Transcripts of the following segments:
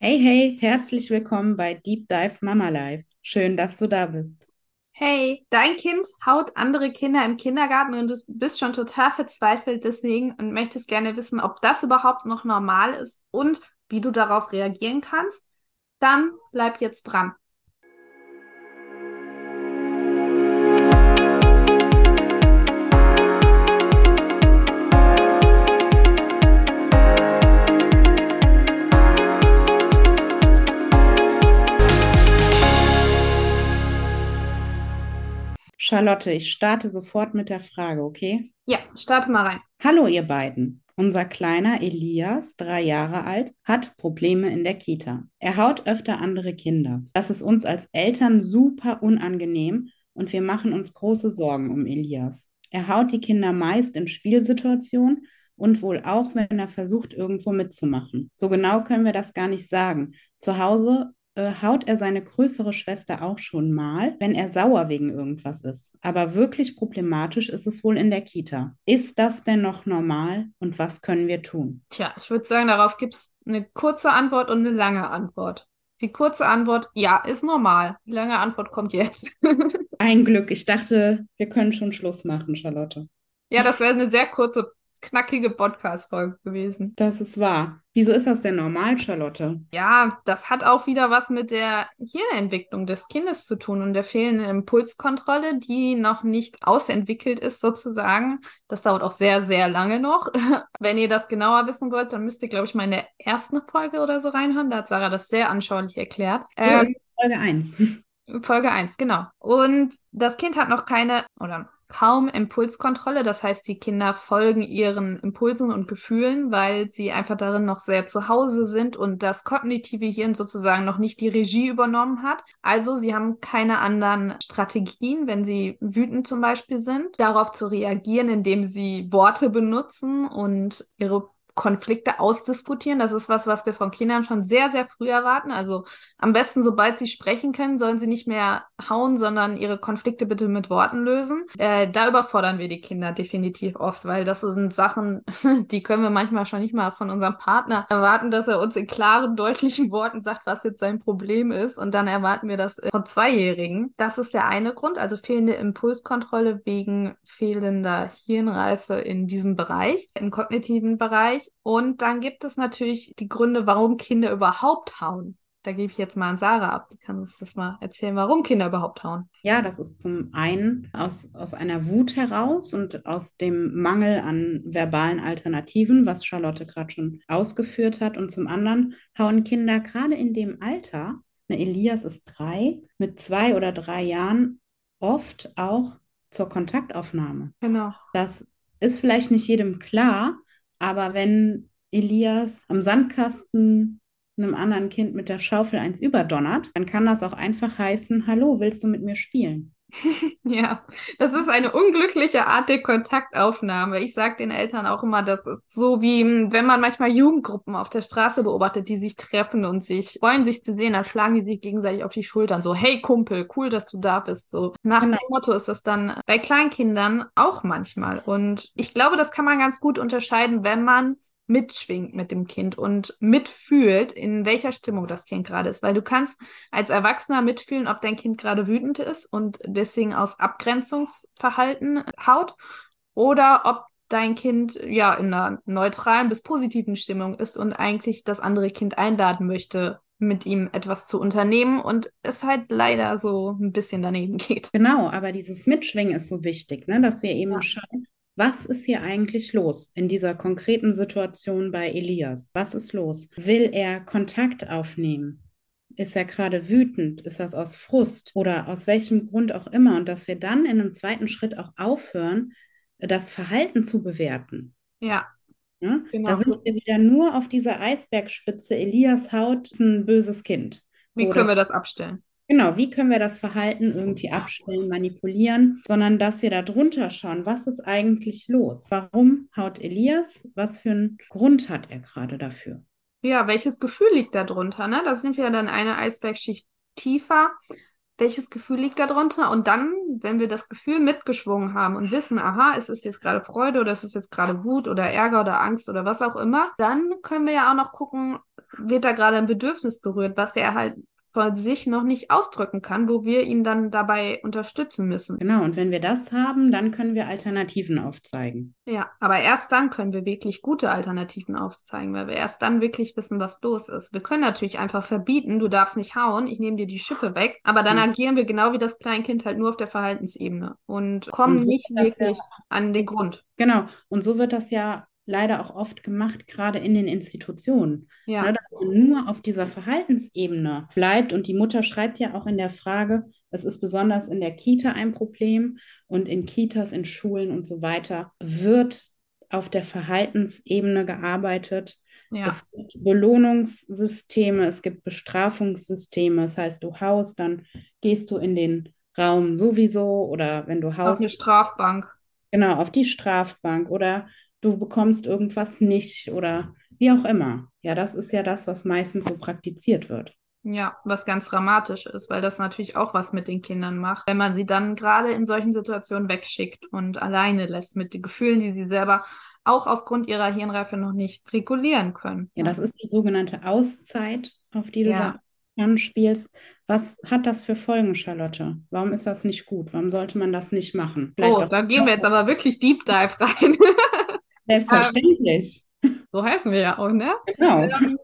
Hey, hey, herzlich willkommen bei Deep Dive Mama Life. Schön, dass du da bist. Hey, dein Kind haut andere Kinder im Kindergarten und du bist schon total verzweifelt deswegen und möchtest gerne wissen, ob das überhaupt noch normal ist und wie du darauf reagieren kannst. Dann bleib jetzt dran. Charlotte, ich starte sofort mit der Frage, okay? Ja, starte mal rein. Hallo, ihr beiden. Unser kleiner Elias, drei Jahre alt, hat Probleme in der Kita. Er haut öfter andere Kinder. Das ist uns als Eltern super unangenehm und wir machen uns große Sorgen um Elias. Er haut die Kinder meist in Spielsituationen und wohl auch, wenn er versucht, irgendwo mitzumachen. So genau können wir das gar nicht sagen. Zu Hause äh, haut er seine größere Schwester auch schon mal, wenn er sauer wegen irgendwas ist. Aber wirklich problematisch ist es wohl in der Kita. Ist das denn noch normal und was können wir tun? Tja, ich würde sagen, darauf gibt es eine kurze Antwort und eine lange Antwort. Die kurze Antwort, ja, ist normal. Die lange Antwort kommt jetzt. Ein Glück. Ich dachte, wir können schon Schluss machen, Charlotte. Ja, das wäre eine sehr kurze knackige Podcast-Folge gewesen. Das ist wahr. Wieso ist das denn normal, Charlotte? Ja, das hat auch wieder was mit der Hirnentwicklung des Kindes zu tun und der fehlenden Impulskontrolle, die noch nicht ausentwickelt ist, sozusagen. Das dauert auch sehr, sehr lange noch. Wenn ihr das genauer wissen wollt, dann müsst ihr, glaube ich, mal in der ersten Folge oder so reinhören. Da hat Sarah das sehr anschaulich erklärt. Ähm, Folge 1. Folge 1, genau. Und das Kind hat noch keine, oder kaum Impulskontrolle. Das heißt, die Kinder folgen ihren Impulsen und Gefühlen, weil sie einfach darin noch sehr zu Hause sind und das kognitive Hirn sozusagen noch nicht die Regie übernommen hat. Also sie haben keine anderen Strategien, wenn sie wütend zum Beispiel sind, darauf zu reagieren, indem sie Worte benutzen und ihre Konflikte ausdiskutieren. Das ist was, was wir von Kindern schon sehr, sehr früh erwarten. Also am besten, sobald sie sprechen können, sollen sie nicht mehr hauen, sondern ihre Konflikte bitte mit Worten lösen. Äh, da überfordern wir die Kinder definitiv oft, weil das sind Sachen, die können wir manchmal schon nicht mal von unserem Partner erwarten, dass er uns in klaren, deutlichen Worten sagt, was jetzt sein Problem ist. Und dann erwarten wir das von Zweijährigen. Das ist der eine Grund, also fehlende Impulskontrolle wegen fehlender Hirnreife in diesem Bereich, im kognitiven Bereich. Und dann gibt es natürlich die Gründe, warum Kinder überhaupt hauen. Da gebe ich jetzt mal an Sarah ab. Die kann uns das mal erzählen, warum Kinder überhaupt hauen. Ja, das ist zum einen aus, aus einer Wut heraus und aus dem Mangel an verbalen Alternativen, was Charlotte gerade schon ausgeführt hat. Und zum anderen hauen Kinder gerade in dem Alter, ne, Elias ist drei, mit zwei oder drei Jahren oft auch zur Kontaktaufnahme. Genau. Das ist vielleicht nicht jedem klar, aber wenn Elias am Sandkasten einem anderen Kind mit der Schaufel eins überdonnert, dann kann das auch einfach heißen, hallo, willst du mit mir spielen? Ja, das ist eine unglückliche Art der Kontaktaufnahme. Ich sage den Eltern auch immer, das ist so wie, wenn man manchmal Jugendgruppen auf der Straße beobachtet, die sich treffen und sich freuen, sich zu sehen, dann schlagen die sich gegenseitig auf die Schultern. So, hey Kumpel, cool, dass du da bist. So, nach genau. dem Motto ist das dann bei Kleinkindern auch manchmal. Und ich glaube, das kann man ganz gut unterscheiden, wenn man mitschwingt mit dem Kind und mitfühlt, in welcher Stimmung das Kind gerade ist. Weil du kannst als Erwachsener mitfühlen, ob dein Kind gerade wütend ist und deswegen aus Abgrenzungsverhalten haut oder ob dein Kind ja in einer neutralen bis positiven Stimmung ist und eigentlich das andere Kind einladen möchte, mit ihm etwas zu unternehmen und es halt leider so ein bisschen daneben geht. Genau, aber dieses Mitschwingen ist so wichtig, ne? dass wir eben ja. schauen, was ist hier eigentlich los in dieser konkreten Situation bei Elias? Was ist los? Will er Kontakt aufnehmen? Ist er gerade wütend? Ist das aus Frust oder aus welchem Grund auch immer? Und dass wir dann in einem zweiten Schritt auch aufhören, das Verhalten zu bewerten. Ja. ja? Genau. Da sind wir wieder nur auf dieser Eisbergspitze. Elias Haut ist ein böses Kind. Wie so, können wir das abstellen? Genau, wie können wir das Verhalten irgendwie abstellen, manipulieren, sondern dass wir da drunter schauen, was ist eigentlich los? Warum haut Elias? Was für einen Grund hat er gerade dafür? Ja, welches Gefühl liegt da drunter? Ne? Da sind wir dann eine Eisbergschicht tiefer. welches Gefühl liegt da drunter? Und dann, wenn wir das Gefühl mitgeschwungen haben und wissen, aha, es ist jetzt gerade Freude oder es ist jetzt gerade Wut oder Ärger oder Angst oder was auch immer, dann können wir ja auch noch gucken, wird da gerade ein Bedürfnis berührt, was er halt von sich noch nicht ausdrücken kann, wo wir ihn dann dabei unterstützen müssen. Genau, und wenn wir das haben, dann können wir Alternativen aufzeigen. Ja, aber erst dann können wir wirklich gute Alternativen aufzeigen, weil wir erst dann wirklich wissen, was los ist. Wir können natürlich einfach verbieten, du darfst nicht hauen, ich nehme dir die Schippe weg, aber dann mhm. agieren wir genau wie das Kleinkind halt nur auf der Verhaltensebene und kommen und so nicht wirklich ja, an den Grund. Genau, und so wird das ja leider auch oft gemacht, gerade in den Institutionen. Ja. Ne, dass man nur auf dieser Verhaltensebene bleibt. Und die Mutter schreibt ja auch in der Frage, es ist besonders in der Kita ein Problem und in Kitas, in Schulen und so weiter wird auf der Verhaltensebene gearbeitet. Ja. Es gibt Belohnungssysteme, es gibt Bestrafungssysteme. Das heißt, du haust, dann gehst du in den Raum sowieso oder wenn du haust. Auf eine Strafbank. Genau, auf die Strafbank oder du bekommst irgendwas nicht oder wie auch immer. Ja, das ist ja das, was meistens so praktiziert wird. Ja, was ganz dramatisch ist, weil das natürlich auch was mit den Kindern macht, wenn man sie dann gerade in solchen Situationen wegschickt und alleine lässt mit den Gefühlen, die sie selber auch aufgrund ihrer Hirnreife noch nicht regulieren können. Ja, das ist die sogenannte Auszeit, auf die du ja. da anspielst. Was hat das für Folgen, Charlotte? Warum ist das nicht gut? Warum sollte man das nicht machen? Vielleicht oh, da gehen wir jetzt aber wirklich Deep Dive rein. Selbstverständlich. so heißen wir ja auch, ne? Genau. Ähm,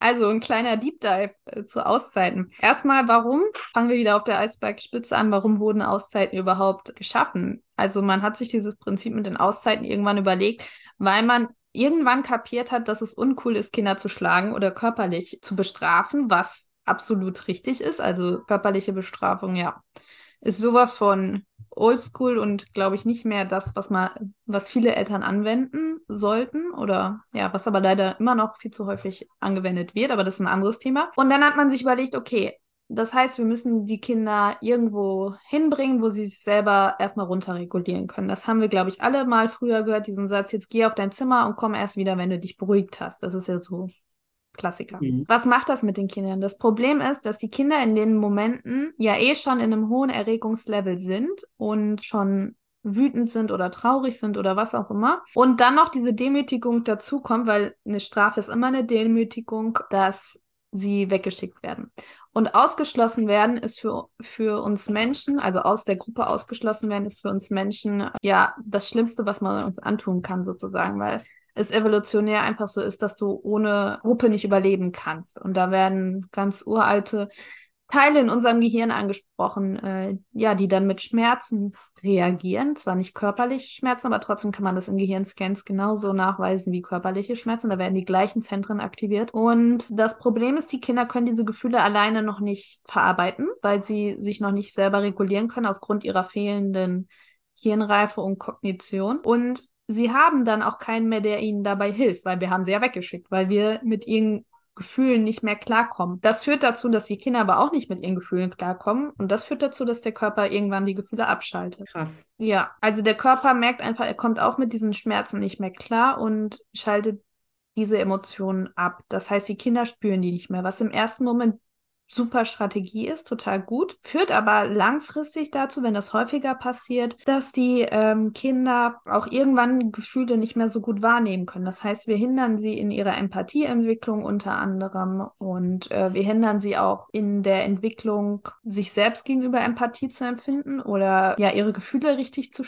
also ein kleiner Deep Dive äh, zu Auszeiten. Erstmal, warum? Fangen wir wieder auf der Eisbergspitze an. Warum wurden Auszeiten überhaupt geschaffen? Also man hat sich dieses Prinzip mit den Auszeiten irgendwann überlegt, weil man irgendwann kapiert hat, dass es uncool ist, Kinder zu schlagen oder körperlich zu bestrafen, was absolut richtig ist. Also körperliche Bestrafung, ja, ist sowas von oldschool und glaube ich nicht mehr das, was man, was viele Eltern anwenden sollten oder ja, was aber leider immer noch viel zu häufig angewendet wird, aber das ist ein anderes Thema. Und dann hat man sich überlegt, okay, das heißt, wir müssen die Kinder irgendwo hinbringen, wo sie sich selber erstmal runterregulieren können. Das haben wir, glaube ich, alle mal früher gehört, diesen Satz, jetzt geh auf dein Zimmer und komm erst wieder, wenn du dich beruhigt hast. Das ist ja so Klassiker. Mhm. Was macht das mit den Kindern? Das Problem ist, dass die Kinder in den Momenten ja eh schon in einem hohen Erregungslevel sind und schon wütend sind oder traurig sind oder was auch immer. Und dann noch diese Demütigung dazu kommt, weil eine Strafe ist immer eine Demütigung, dass sie weggeschickt werden. Und ausgeschlossen werden ist für, für uns Menschen, also aus der Gruppe ausgeschlossen werden, ist für uns Menschen ja das Schlimmste, was man uns antun kann, sozusagen, weil es evolutionär einfach so ist, dass du ohne Gruppe nicht überleben kannst. Und da werden ganz uralte Teile in unserem Gehirn angesprochen, äh, ja, die dann mit Schmerzen reagieren. Zwar nicht körperliche Schmerzen, aber trotzdem kann man das in Gehirnscans genauso nachweisen wie körperliche Schmerzen. Da werden die gleichen Zentren aktiviert. Und das Problem ist, die Kinder können diese Gefühle alleine noch nicht verarbeiten, weil sie sich noch nicht selber regulieren können aufgrund ihrer fehlenden Hirnreife und Kognition. Und sie haben dann auch keinen mehr, der ihnen dabei hilft, weil wir haben sie ja weggeschickt, weil wir mit ihren Gefühlen nicht mehr klarkommen. Das führt dazu, dass die Kinder aber auch nicht mit ihren Gefühlen klarkommen und das führt dazu, dass der Körper irgendwann die Gefühle abschaltet. Krass. Ja, also der Körper merkt einfach, er kommt auch mit diesen Schmerzen nicht mehr klar und schaltet diese Emotionen ab. Das heißt, die Kinder spüren die nicht mehr, was im ersten Moment super Strategie ist, total gut, führt aber langfristig dazu, wenn das häufiger passiert, dass die ähm, Kinder auch irgendwann Gefühle nicht mehr so gut wahrnehmen können. Das heißt, wir hindern sie in ihrer Empathieentwicklung unter anderem und äh, wir hindern sie auch in der Entwicklung, sich selbst gegenüber Empathie zu empfinden oder ja ihre Gefühle richtig zu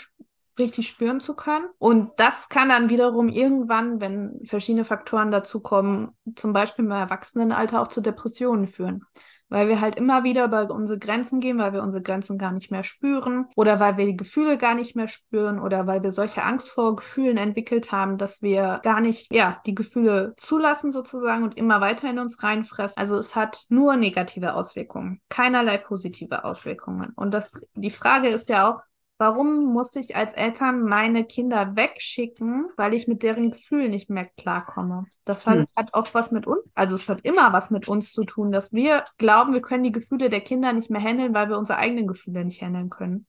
richtig spüren zu können. Und das kann dann wiederum irgendwann, wenn verschiedene Faktoren dazu kommen, zum Beispiel im Erwachsenenalter auch zu Depressionen führen weil wir halt immer wieder über unsere Grenzen gehen, weil wir unsere Grenzen gar nicht mehr spüren oder weil wir die Gefühle gar nicht mehr spüren oder weil wir solche Angst vor Gefühlen entwickelt haben, dass wir gar nicht, ja, die Gefühle zulassen sozusagen und immer weiter in uns reinfressen. Also es hat nur negative Auswirkungen, keinerlei positive Auswirkungen. Und das, die Frage ist ja auch, Warum muss ich als Eltern meine Kinder wegschicken, weil ich mit deren Gefühlen nicht mehr klarkomme? Das hat, hm. hat auch was mit uns, also es hat immer was mit uns zu tun, dass wir glauben, wir können die Gefühle der Kinder nicht mehr handeln, weil wir unsere eigenen Gefühle nicht handeln können.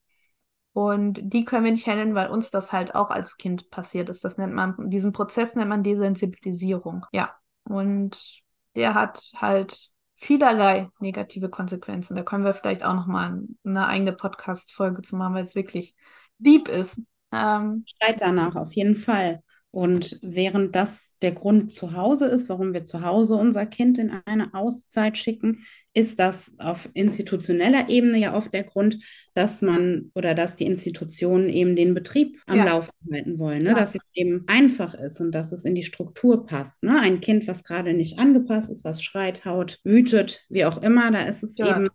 Und die können wir nicht handeln, weil uns das halt auch als Kind passiert ist. Das nennt man, diesen Prozess nennt man Desensibilisierung. Ja. Und der hat halt vielerlei negative Konsequenzen. Da können wir vielleicht auch nochmal eine eigene Podcast-Folge zu machen, weil es wirklich deep ist. Ähm, Streit danach, auf jeden Fall. Und während das der Grund zu Hause ist, warum wir zu Hause unser Kind in eine Auszeit schicken, ist das auf institutioneller Ebene ja oft der Grund, dass man oder dass die Institutionen eben den Betrieb am ja. Laufen halten wollen, ne? Ja. dass es eben einfach ist und dass es in die Struktur passt. Ne? Ein Kind, was gerade nicht angepasst ist, was schreit, haut, wütet, wie auch immer, da ist es ja. eben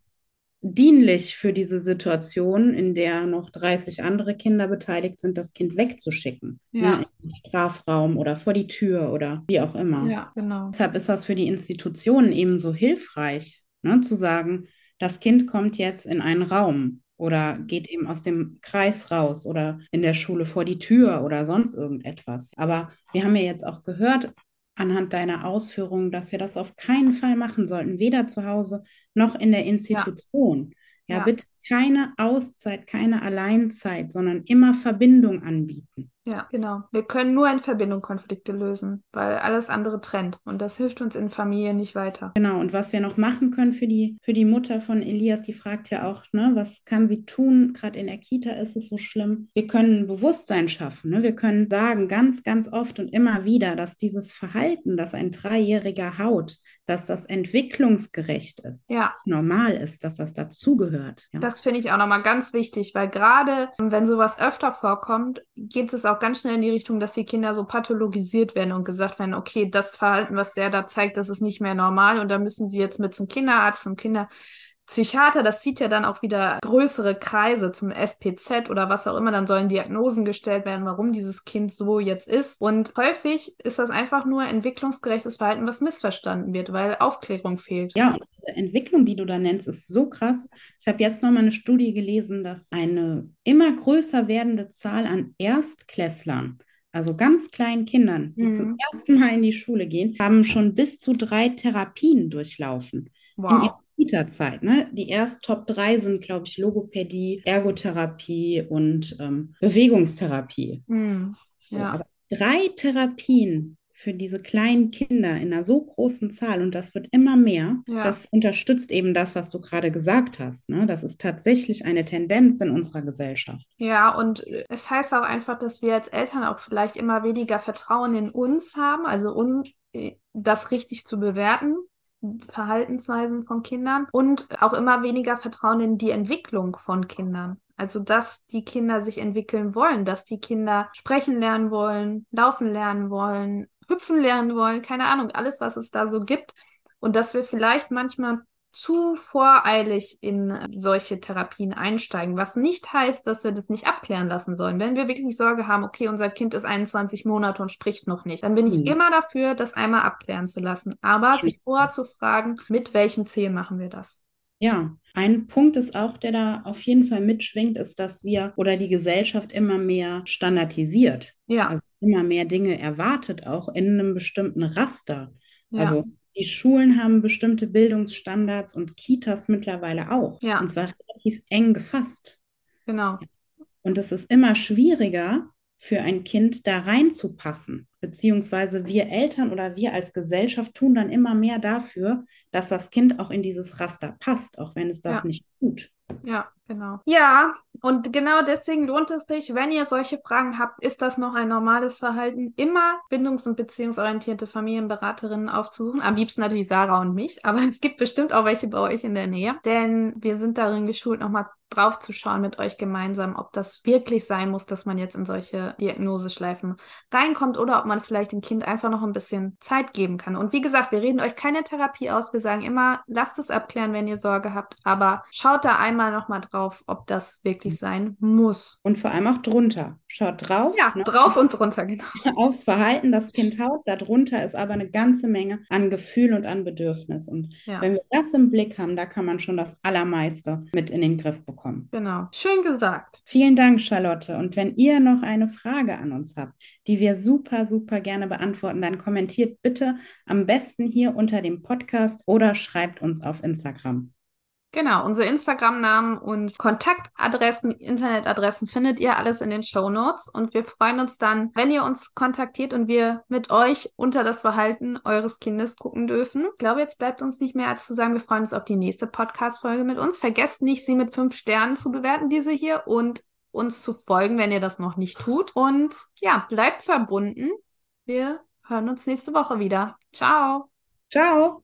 dienlich für diese Situation, in der noch 30 andere Kinder beteiligt sind, das Kind wegzuschicken. Ja. Ne, in den Strafraum oder vor die Tür oder wie auch immer. Ja, genau. Deshalb ist das für die Institutionen eben so hilfreich, ne, zu sagen, das Kind kommt jetzt in einen Raum oder geht eben aus dem Kreis raus oder in der Schule vor die Tür oder sonst irgendetwas. Aber wir haben ja jetzt auch gehört, anhand deiner Ausführungen, dass wir das auf keinen Fall machen sollten, weder zu Hause noch in der Institution. Ja, ja, ja. bitte keine Auszeit, keine Alleinzeit, sondern immer Verbindung anbieten. Ja, genau. Wir können nur in Verbindung Konflikte lösen, weil alles andere trennt. Und das hilft uns in Familien nicht weiter. Genau. Und was wir noch machen können für die, für die Mutter von Elias, die fragt ja auch, ne, was kann sie tun? Gerade in der Kita ist es so schlimm. Wir können Bewusstsein schaffen. Ne? Wir können sagen ganz, ganz oft und immer wieder, dass dieses Verhalten, das ein Dreijähriger haut, dass das entwicklungsgerecht ist, ja. normal ist, dass das dazugehört. Ja. Das finde ich auch nochmal ganz wichtig, weil gerade wenn sowas öfter vorkommt, geht es auch ganz schnell in die Richtung, dass die Kinder so pathologisiert werden und gesagt werden, okay, das Verhalten, was der da zeigt, das ist nicht mehr normal und da müssen sie jetzt mit zum Kinderarzt, zum Kinder Psychiater, das zieht ja dann auch wieder größere Kreise zum SPZ oder was auch immer, dann sollen Diagnosen gestellt werden, warum dieses Kind so jetzt ist. Und häufig ist das einfach nur entwicklungsgerechtes Verhalten, was missverstanden wird, weil Aufklärung fehlt. Ja, und diese Entwicklung, die du da nennst, ist so krass. Ich habe jetzt nochmal eine Studie gelesen, dass eine immer größer werdende Zahl an Erstklässlern also ganz kleinen Kindern, die mhm. zum ersten Mal in die Schule gehen, haben schon bis zu drei Therapien durchlaufen. Wow. Kita-Zeit. Ne? Die erst Top 3 sind, glaube ich, Logopädie, Ergotherapie und ähm, Bewegungstherapie. Mm, ja. So, drei Therapien für diese kleinen Kinder in einer so großen Zahl und das wird immer mehr, ja. das unterstützt eben das, was du gerade gesagt hast. Ne? Das ist tatsächlich eine Tendenz in unserer Gesellschaft. Ja, und es heißt auch einfach, dass wir als Eltern auch vielleicht immer weniger Vertrauen in uns haben, also um äh, das richtig zu bewerten Verhaltensweisen von Kindern und auch immer weniger Vertrauen in die Entwicklung von Kindern. Also, dass die Kinder sich entwickeln wollen, dass die Kinder sprechen lernen wollen, laufen lernen wollen, hüpfen lernen wollen, keine Ahnung, alles, was es da so gibt. Und dass wir vielleicht manchmal zu voreilig in solche Therapien einsteigen, was nicht heißt, dass wir das nicht abklären lassen sollen. Wenn wir wirklich Sorge haben, okay, unser Kind ist 21 Monate und spricht noch nicht, dann bin ich mhm. immer dafür, das einmal abklären zu lassen. Aber sich vorher zu fragen, mit welchem Ziel machen wir das? Ja, ein Punkt ist auch, der da auf jeden Fall mitschwingt, ist, dass wir oder die Gesellschaft immer mehr standardisiert. Ja. Also immer mehr Dinge erwartet, auch in einem bestimmten Raster. Ja. Also die Schulen haben bestimmte Bildungsstandards und Kitas mittlerweile auch. Ja. Und zwar relativ eng gefasst. Genau. Und es ist immer schwieriger für ein Kind da reinzupassen. Beziehungsweise wir Eltern oder wir als Gesellschaft tun dann immer mehr dafür, dass das Kind auch in dieses Raster passt, auch wenn es das ja. nicht tut. Ja, genau. Ja, und genau deswegen lohnt es sich, wenn ihr solche Fragen habt, ist das noch ein normales Verhalten, immer bindungs- und beziehungsorientierte Familienberaterinnen aufzusuchen. Am liebsten natürlich Sarah und mich, aber es gibt bestimmt auch welche bei euch in der Nähe, denn wir sind darin geschult, nochmal drauf zu schauen mit euch gemeinsam, ob das wirklich sein muss, dass man jetzt in solche Diagnoseschleifen reinkommt oder ob man vielleicht dem Kind einfach noch ein bisschen Zeit geben kann. Und wie gesagt, wir reden euch keine Therapie aus. Wir sagen immer, lasst es abklären, wenn ihr Sorge habt, aber schaut da einmal nochmal drauf, ob das wirklich sein muss. Und vor allem auch drunter. Schaut drauf. Ja, ne? drauf und drunter, genau. Aufs Verhalten das Kind haut. Darunter ist aber eine ganze Menge an Gefühl und an Bedürfnis. Und ja. wenn wir das im Blick haben, da kann man schon das Allermeiste mit in den Griff bekommen. Genau. Schön gesagt. Vielen Dank, Charlotte. Und wenn ihr noch eine Frage an uns habt, die wir super, super gerne beantworten, dann kommentiert bitte am besten hier unter dem Podcast oder schreibt uns auf Instagram. Genau, unsere Instagram-Namen und Kontaktadressen, Internetadressen findet ihr alles in den Show Notes. Und wir freuen uns dann, wenn ihr uns kontaktiert und wir mit euch unter das Verhalten eures Kindes gucken dürfen. Ich glaube, jetzt bleibt uns nicht mehr als zu sagen, wir freuen uns auf die nächste Podcast-Folge mit uns. Vergesst nicht, sie mit fünf Sternen zu bewerten, diese hier, und uns zu folgen, wenn ihr das noch nicht tut. Und ja, bleibt verbunden. Wir hören uns nächste Woche wieder. Ciao. Ciao.